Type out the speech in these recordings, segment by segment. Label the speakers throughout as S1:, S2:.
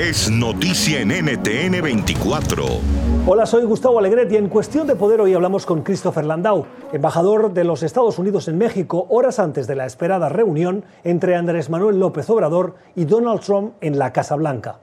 S1: es noticia en NTN 24.
S2: Hola, soy Gustavo Alegret y en Cuestión de Poder hoy hablamos con Christopher Landau, embajador de los Estados Unidos en México, horas antes de la esperada reunión entre Andrés Manuel López Obrador y Donald Trump en la Casa Blanca.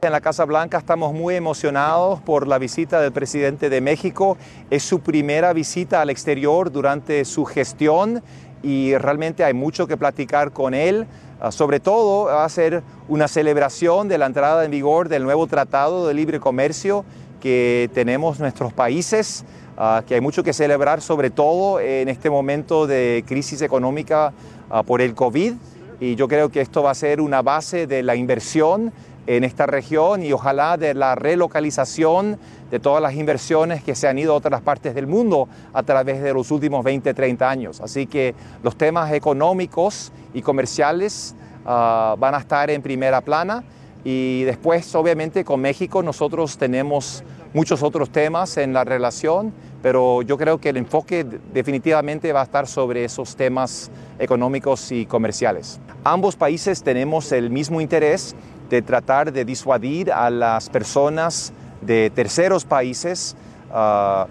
S3: En la Casa Blanca estamos muy emocionados por la visita del presidente de México. Es su primera visita al exterior durante su gestión y realmente hay mucho que platicar con él. Ah, sobre todo va a ser una celebración de la entrada en vigor del nuevo Tratado de Libre Comercio que tenemos nuestros países, ah, que hay mucho que celebrar sobre todo en este momento de crisis económica ah, por el COVID. Y yo creo que esto va a ser una base de la inversión en esta región y ojalá de la relocalización de todas las inversiones que se han ido a otras partes del mundo a través de los últimos 20, 30 años. Así que los temas económicos y comerciales ah, van a estar en primera plana y después obviamente con México nosotros tenemos muchos otros temas en la relación, pero yo creo que el enfoque definitivamente va a estar sobre esos temas económicos y comerciales. Ambos países tenemos el mismo interés de tratar de disuadir a las personas de terceros países ah,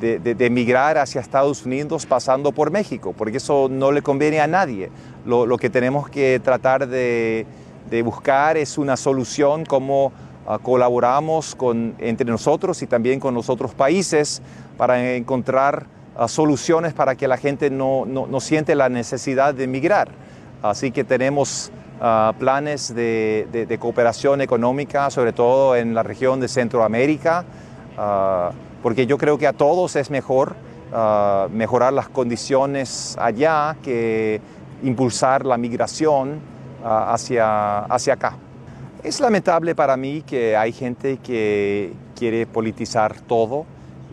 S3: de, emigrar hacia Estados Unidos pasando por México, porque eso no le conviene a nadie. Lo, que tenemos que tratar de, buscar es una solución como ah, colaboramos con, entre nosotros y también con los otros países para encontrar ah, soluciones para que la gente no, no, no siente la necesidad de emigrar. Así que tenemos planes de, cooperación económica, sobre todo en la región de Centroamérica, ah, porque yo creo que a todos es mejor ah, mejorar las condiciones allá que impulsar la migración hacia, hacia acá. Es lamentable para mí que hay gente que quiere politizar todo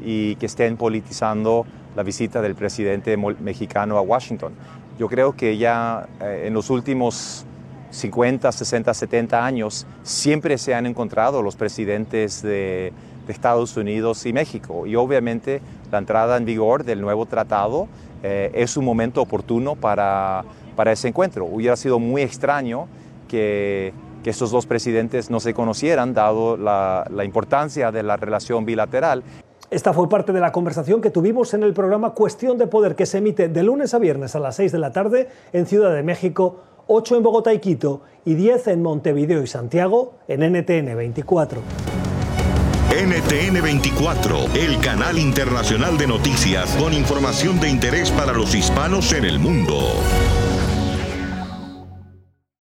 S3: y que estén politizando la visita del presidente mexicano a Washington. Yo creo que ya eh, en los últimos 50, 60, 70 años, siempre se han encontrado los presidentes de, Estados Unidos y México. Y obviamente la entrada en vigor del nuevo tratado eh, es un momento oportuno para, para ese encuentro. Hubiera sido muy extraño que, que estos dos presidentes no se conocieran, dado la, la importancia de la relación bilateral.
S2: Esta fue parte de la conversación que tuvimos en el programa Cuestión de Poder, que se emite de lunes a viernes a las 6 de la tarde en Ciudad de México 8 en Bogotá y Quito y 10 en Montevideo y Santiago en NTN 24.
S1: NTN 24, el canal internacional de noticias con información de interés para los hispanos en el mundo.